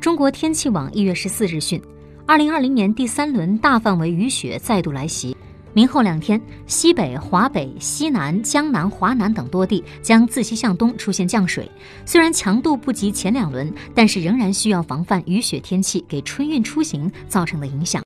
中国天气网一月十四日讯二零二零年第三轮大范围雨雪再度来袭。明后两天西北华北西南江南华南等多地将自西向东出现降水。虽然强度不及前两轮但是仍然需要防范雨雪天气给春运出行造成的影响。